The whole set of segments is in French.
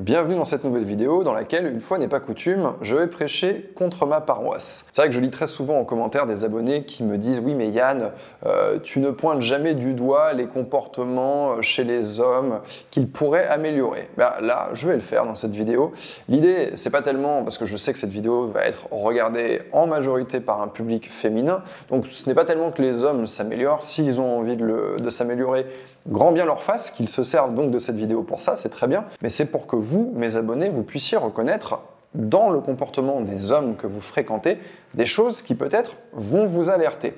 Bienvenue dans cette nouvelle vidéo dans laquelle, une fois n'est pas coutume, je vais prêcher contre ma paroisse. C'est vrai que je lis très souvent en commentaire des abonnés qui me disent oui mais Yann, euh, tu ne pointes jamais du doigt les comportements chez les hommes qu'ils pourraient améliorer. Ben, là, je vais le faire dans cette vidéo. L'idée, c'est pas tellement parce que je sais que cette vidéo va être regardée en majorité par un public féminin, donc ce n'est pas tellement que les hommes s'améliorent, s'ils ont envie de, de s'améliorer, grand bien leur face, qu'ils se servent donc de cette vidéo pour ça, c'est très bien, mais c'est pour que vous, mes abonnés, vous puissiez reconnaître dans le comportement des hommes que vous fréquentez des choses qui peut-être vont vous alerter.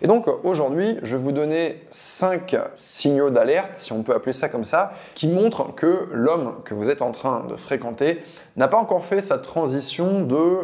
Et donc aujourd'hui, je vais vous donner 5 signaux d'alerte, si on peut appeler ça comme ça, qui montrent que l'homme que vous êtes en train de fréquenter n'a pas encore fait sa transition de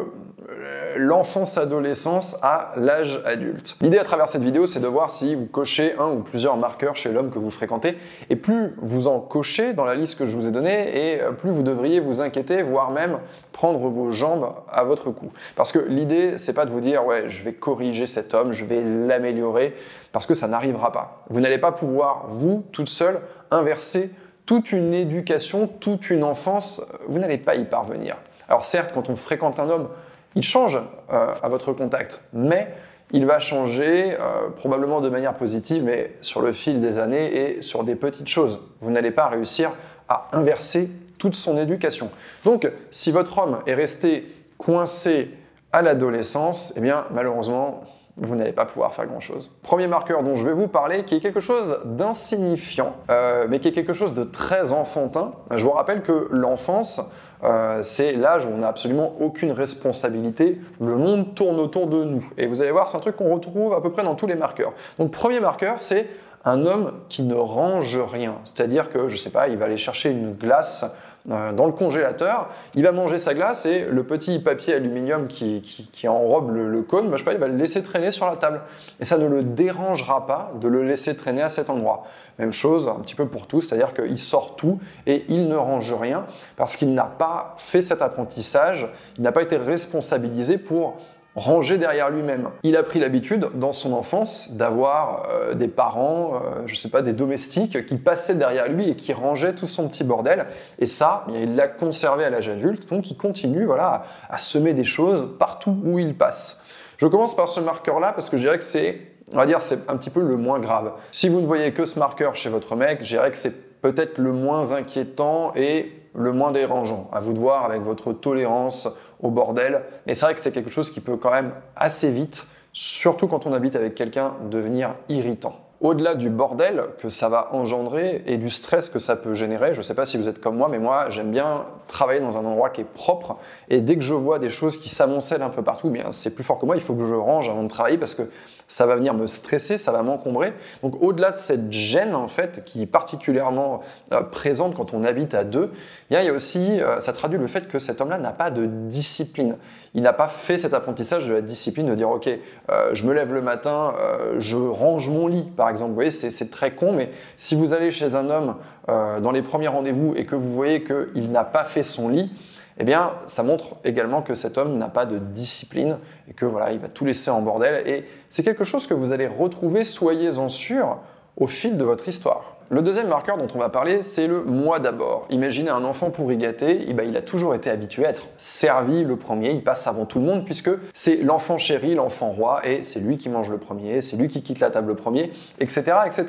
l'enfance-adolescence à l'âge adulte. L'idée à travers cette vidéo, c'est de voir si vous cochez un ou plusieurs marqueurs chez l'homme que vous fréquentez, et plus vous en cochez dans la liste que je vous ai donnée, et plus vous devriez vous inquiéter, voire même prendre vos jambes à votre cou. Parce que l'idée, c'est pas de vous dire, ouais, je vais corriger cet homme, je vais l'améliorer, parce que ça n'arrivera pas. Vous n'allez pas pouvoir, vous, toute seule, inverser toute une éducation, toute une enfance, vous n'allez pas y parvenir. Alors certes, quand on fréquente un homme, il change euh, à votre contact, mais il va changer euh, probablement de manière positive, mais sur le fil des années et sur des petites choses. Vous n'allez pas réussir à inverser toute son éducation. Donc, si votre homme est resté coincé à l'adolescence, eh bien, malheureusement, vous n'allez pas pouvoir faire grand-chose. Premier marqueur dont je vais vous parler, qui est quelque chose d'insignifiant, euh, mais qui est quelque chose de très enfantin. Je vous rappelle que l'enfance, euh, c'est l'âge où on n'a absolument aucune responsabilité. Le monde tourne autour de nous. Et vous allez voir, c'est un truc qu'on retrouve à peu près dans tous les marqueurs. Donc, premier marqueur, c'est un homme qui ne range rien. C'est-à-dire que, je ne sais pas, il va aller chercher une glace dans le congélateur, il va manger sa glace et le petit papier aluminium qui, qui, enrobe le, cône, bah, je sais pas, il va le laisser traîner sur la table. Et ça ne le dérangera pas de le laisser traîner à cet endroit. Même chose un petit peu pour tout, c'est-à-dire qu'il sort tout et il ne range rien parce qu'il n'a pas fait cet apprentissage, il n'a pas été responsabilisé pour rangé derrière lui-même. Il a pris l'habitude dans son enfance d'avoir euh, des parents, euh, je sais pas, des domestiques qui passaient derrière lui et qui rangeaient tout son petit bordel. Et ça, il l'a conservé à l'âge adulte, donc il continue voilà, à, semer des choses partout où il passe. Je commence par ce marqueur-là parce que je dirais que c'est, on va dire, c'est un petit peu le moins grave. Si vous ne voyez que ce marqueur chez votre mec, je dirais que c'est peut-être le moins inquiétant et le moins dérangeant. À vous de voir avec votre tolérance bordel. Mais c'est vrai que c'est quelque chose qui peut quand même assez vite, surtout quand on habite avec quelqu'un, devenir irritant. Au-delà du bordel que ça va engendrer et du stress que ça peut générer, je ne sais pas si vous êtes comme moi, mais moi j'aime bien travailler dans un endroit qui est propre et dès que je vois des choses qui s'amoncellent un peu partout, bien c'est plus fort que moi, il faut que je range avant de travailler parce que ça va venir me stresser, ça va m'encombrer. Donc au-delà de cette gêne en fait qui est particulièrement euh, présente quand on habite à deux, il y a aussi, euh, ça traduit le fait que cet homme-là n'a pas de discipline. Il n'a pas fait cet apprentissage de la discipline de dire ok, euh, je me lève le matin, je range mon lit par exemple. Vous voyez, c'est très con, mais si vous allez chez un homme dans les premiers rendez-vous et que vous voyez qu'il n'a pas fait son lit, eh bien, ça montre également que cet homme n'a pas de discipline et que voilà, il va tout laisser en bordel. Et c'est quelque chose que vous allez retrouver, soyez-en sûr, au fil de votre histoire. Le deuxième marqueur dont on va parler, c'est le moi d'abord. Imaginez un enfant pourri gâté, eh ben, il a toujours été habitué à être servi le premier, il passe avant tout le monde puisque c'est l'enfant chéri, l'enfant roi, et c'est lui qui mange le premier, c'est lui qui quitte la table le premier, etc., etc.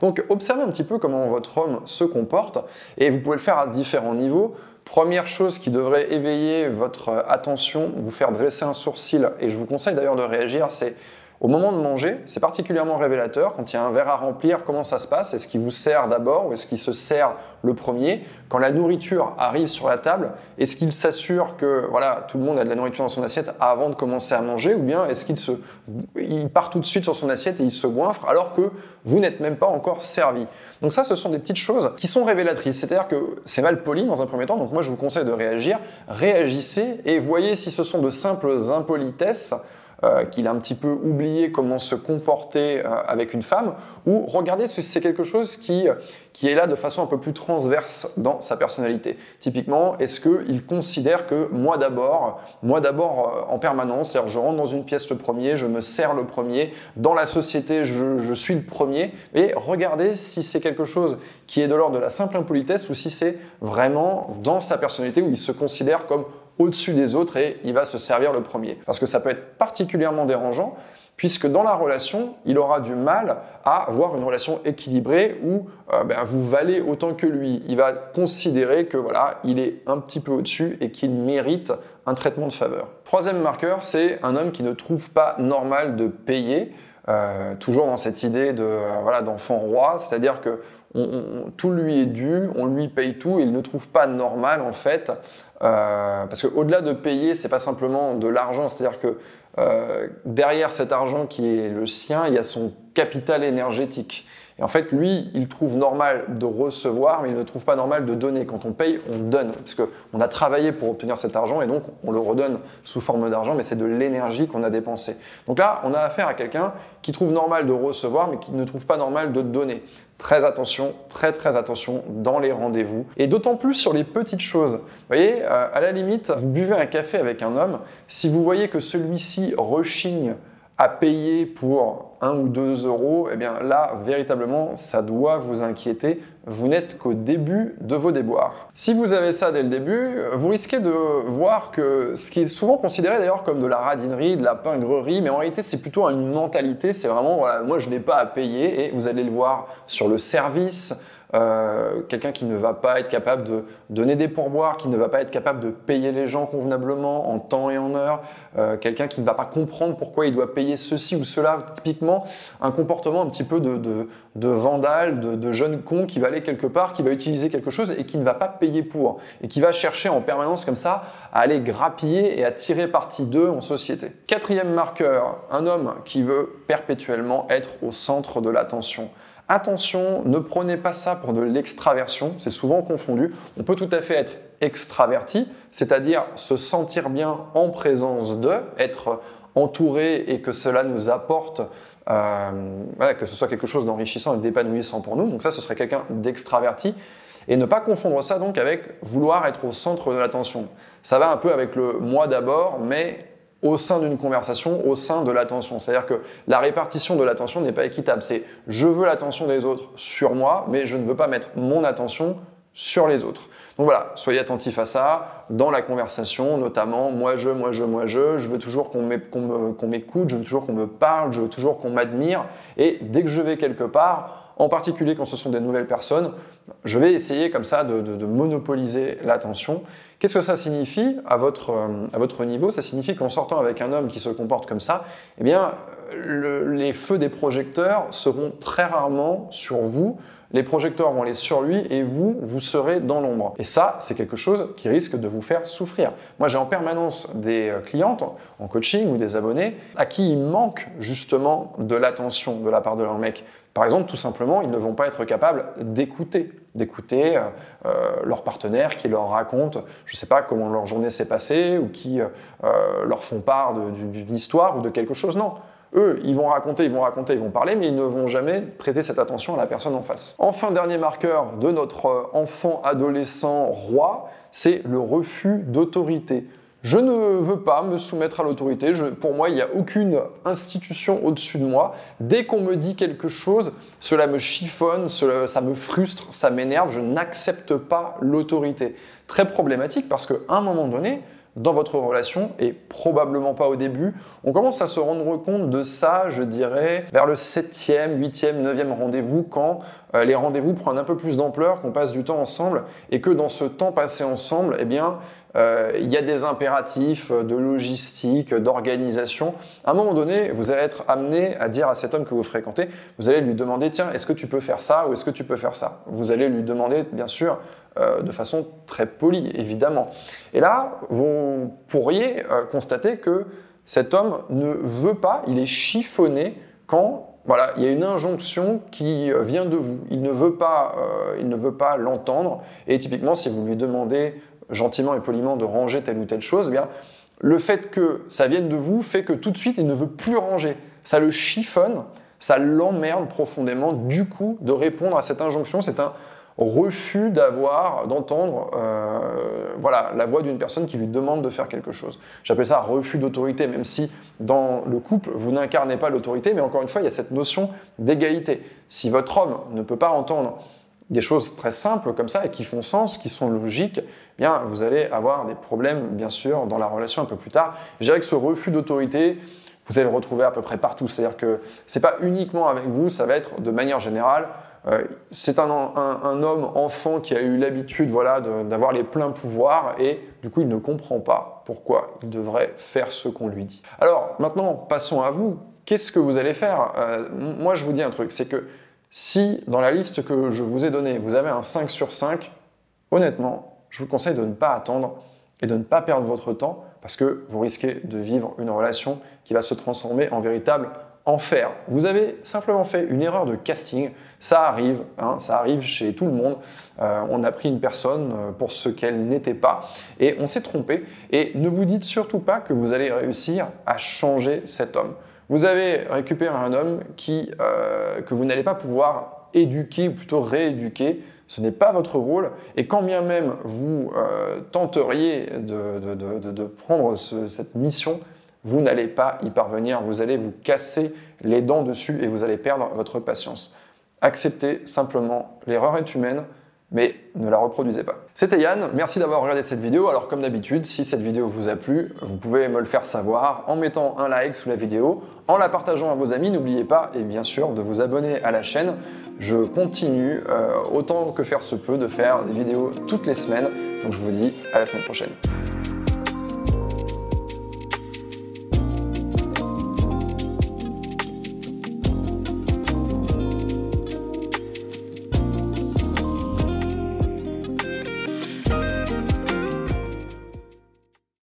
Donc observez un petit peu comment votre homme se comporte, et vous pouvez le faire à différents niveaux. Première chose qui devrait éveiller votre attention, vous faire dresser un sourcil, et je vous conseille d'ailleurs de réagir, c'est au moment de manger, c'est particulièrement révélateur. Quand il y a un verre à remplir, comment ça se passe Est-ce qu'il vous sert d'abord ou est-ce qu'il se sert le premier? Quand la nourriture arrive sur la table, est-ce qu'il s'assure que voilà, tout le monde a de la nourriture dans son assiette avant de commencer à manger Ou bien est-ce qu'il se, part tout de suite sur son assiette et il se goinfre alors que vous n'êtes même pas encore servi? Donc ça, ce sont des petites choses qui sont révélatrices. C'est-à-dire que c'est mal poli dans un premier temps. Donc moi, je vous conseille de réagir. Réagissez et voyez si ce sont de simples impolitesses euh, qu'il a un petit peu oublié comment se comporter euh, avec une femme, ou regardez si c'est quelque chose qui, qui est là de façon un peu plus transverse dans sa personnalité. Typiquement, est-ce qu'il considère que moi d'abord, moi d'abord en permanence, c'est-à-dire je rentre dans une pièce le premier, je me sers le premier, dans la société je, je suis le premier, et regardez si c'est quelque chose qui est de l'ordre de la simple impolitesse ou si c'est vraiment dans sa personnalité où il se considère comme au-dessus des autres et il va se servir le premier. Parce que ça peut être particulièrement dérangeant puisque dans la relation, il aura du mal à avoir une relation équilibrée où euh, ben, vous valez autant que lui. Il va considérer que voilà, il est un petit peu au-dessus et qu'il mérite un traitement de faveur. Troisième marqueur, c'est un homme qui ne trouve pas normal de payer. Euh, toujours dans cette idée de euh, voilà d'enfant roi, c'est-à-dire que tout lui est dû, on lui paye tout, et il ne trouve pas normal en fait, euh, parce qu'au-delà de payer, c'est pas simplement de l'argent, c'est-à-dire que euh, derrière cet argent qui est le sien, il y a son capital énergétique. Et en fait, lui, il trouve normal de recevoir, mais il ne trouve pas normal de donner. Quand on paye, on donne, parce qu'on a travaillé pour obtenir cet argent, et donc on le redonne sous forme d'argent, mais c'est de l'énergie qu'on a dépensée. Donc là, on a affaire à quelqu'un qui trouve normal de recevoir, mais qui ne trouve pas normal de donner. Très attention, très très attention dans les rendez-vous. Et d'autant plus sur les petites choses. Vous voyez, euh, à la limite, vous buvez un café avec un homme, si vous voyez que celui-ci rechigne à payer pour 1 ou 2 euros, eh bien là, véritablement, ça doit vous inquiéter. Vous n'êtes qu'au début de vos déboires. Si vous avez ça dès le début, vous risquez de voir que ce qui est souvent considéré d'ailleurs comme de la radinerie, de la pingrerie, mais en réalité c'est plutôt une mentalité, c'est vraiment, moi je n'ai pas à payer, et vous allez le voir sur le service, euh, quelqu'un qui ne va pas être capable de donner des pourboires, qui ne va pas être capable de payer les gens convenablement en temps et en heure, euh, quelqu'un qui ne va pas comprendre pourquoi il doit payer ceci ou cela, typiquement un comportement un petit peu de, de, vandale, de, de, jeune con qui va aller quelque part, qui va utiliser quelque chose et qui ne va pas payer pour, et qui va chercher en permanence comme ça à aller grappiller et à tirer parti d'eux en société. Quatrième marqueur, un homme qui veut perpétuellement être au centre de l'attention. Attention, ne prenez pas ça pour de l'extraversion, c'est souvent confondu. On peut tout à fait être extraverti, c'est-à-dire se sentir bien en présence de, être entouré et que cela nous apporte, euh, que ce soit quelque chose d'enrichissant et d'épanouissant pour nous. Donc ça, ce serait quelqu'un d'extraverti. Et ne pas confondre ça donc avec vouloir être au centre de l'attention. Ça va un peu avec le moi d'abord, mais au sein d'une conversation, au sein de l'attention. C'est-à-dire que la répartition de l'attention n'est pas équitable. C'est je veux l'attention des autres sur moi, mais je ne veux pas mettre mon attention sur les autres. Donc voilà, soyez attentifs à ça dans la conversation, notamment moi je, moi je, moi je. Je veux toujours qu'on m'écoute, je veux toujours qu'on me parle, je veux toujours qu'on m'admire. Et dès que je vais quelque part, en particulier quand ce sont des nouvelles personnes, je vais essayer comme ça de, monopoliser l'attention. Qu'est-ce que ça signifie à votre, euh, à votre niveau? Ça signifie qu'en sortant avec un homme qui se comporte comme ça, eh bien, les feux des projecteurs seront très rarement sur vous. Les projecteurs vont aller sur lui et vous, vous serez dans l'ombre. Et ça, c'est quelque chose qui risque de vous faire souffrir. Moi, j'ai en permanence des euh, clientes en coaching ou des abonnés à qui il manque justement de l'attention de la part de leur mec. Par exemple, tout simplement, ils ne vont pas être capables d'écouter, d'écouter euh, euh, leur partenaire qui leur raconte, je ne sais pas comment leur journée s'est passée ou qui leur font part d'une histoire ou de quelque chose. Non, eux, ils vont raconter, ils vont raconter, ils vont parler, mais ils ne vont jamais prêter cette attention à la personne en face. Enfin, dernier marqueur de notre enfant adolescent roi, c'est le refus d'autorité. Je ne veux pas me soumettre à l'autorité. Pour moi, il n'y a aucune institution au-dessus de moi. Dès qu'on me dit quelque chose, cela me chiffonne, ça me frustre, ça m'énerve. Je n'accepte pas l'autorité. Très problématique parce qu'à un moment donné, dans votre relation, et probablement pas au début, on commence à se rendre compte de ça, je dirais, vers le 7e, 8e, 9e rendez-vous, quand euh, les rendez-vous prennent un peu plus d'ampleur, qu'on passe du temps ensemble, et que dans ce temps passé ensemble, eh bien, euh, il y a des impératifs de logistique, d'organisation. À un moment donné, vous allez être amené à dire à cet homme que vous fréquentez, vous allez lui demander, tiens, est-ce que tu peux faire ça ou est-ce que tu peux faire ça? Vous allez lui demander, bien sûr, euh, de façon très polie, évidemment. Et là, vous pourriez euh, constater que cet homme ne veut pas, il est chiffonné quand voilà, il y a une injonction qui vient de vous. Il ne veut pas, il ne veut pas l'entendre. Et typiquement, si vous lui demandez gentiment et poliment de ranger telle ou telle chose, eh bien, le fait que ça vienne de vous fait que tout de suite, il ne veut plus ranger. Ça le chiffonne, ça l'emmerde profondément, du coup, de répondre à cette injonction. C'est un refus d'avoir, d'entendre euh, voilà, la voix d'une personne qui lui demande de faire quelque chose. J'appelle ça refus d'autorité, même si dans le couple, vous n'incarnez pas l'autorité, mais encore une fois, il y a cette notion d'égalité. Si votre homme ne peut pas entendre des choses très simples comme ça et qui font sens, qui sont logiques, eh bien vous allez avoir des problèmes, bien sûr, dans la relation un peu plus tard. Dirais que ce refus d'autorité, vous allez le retrouver à peu près partout. C'est-à-dire que ce n'est pas uniquement avec vous, ça va être de manière générale. Euh, c'est un, homme enfant qui a eu l'habitude voilà, d'avoir les pleins pouvoirs et du coup il ne comprend pas pourquoi il devrait faire ce qu'on lui dit. Alors maintenant passons à vous. Qu'est-ce que vous allez faire? Euh, Moi je vous dis un truc, c'est que si dans la liste que je vous ai donnée, vous avez un 5 sur 5, honnêtement, je vous conseille de ne pas attendre et de ne pas perdre votre temps parce que vous risquez de vivre une relation qui va se transformer en véritable enfer. Vous avez simplement fait une erreur de casting, ça arrive, hein, ça arrive chez tout le monde. Euh, on a pris une personne euh, pour ce qu'elle n'était pas et on s'est trompé. Et ne vous dites surtout pas que vous allez réussir à changer cet homme. Vous avez récupéré un homme qui, euh, que vous n'allez pas pouvoir éduquer, ou plutôt rééduquer. Ce n'est pas votre rôle. Et quand bien même vous tenteriez de, prendre cette mission, vous n'allez pas y parvenir. Vous allez vous casser les dents dessus et vous allez perdre votre patience. Acceptez simplement, l'erreur est humaine mais ne la reproduisez pas. C'était Yann, merci d'avoir regardé cette vidéo. Alors comme d'habitude, si cette vidéo vous a plu, vous pouvez me le faire savoir en mettant un like sous la vidéo, en la partageant à vos amis. N'oubliez pas, et bien sûr, de vous abonner à la chaîne. Je continue, euh, autant que faire se peut, de faire des vidéos toutes les semaines. Donc je vous dis à la semaine prochaine.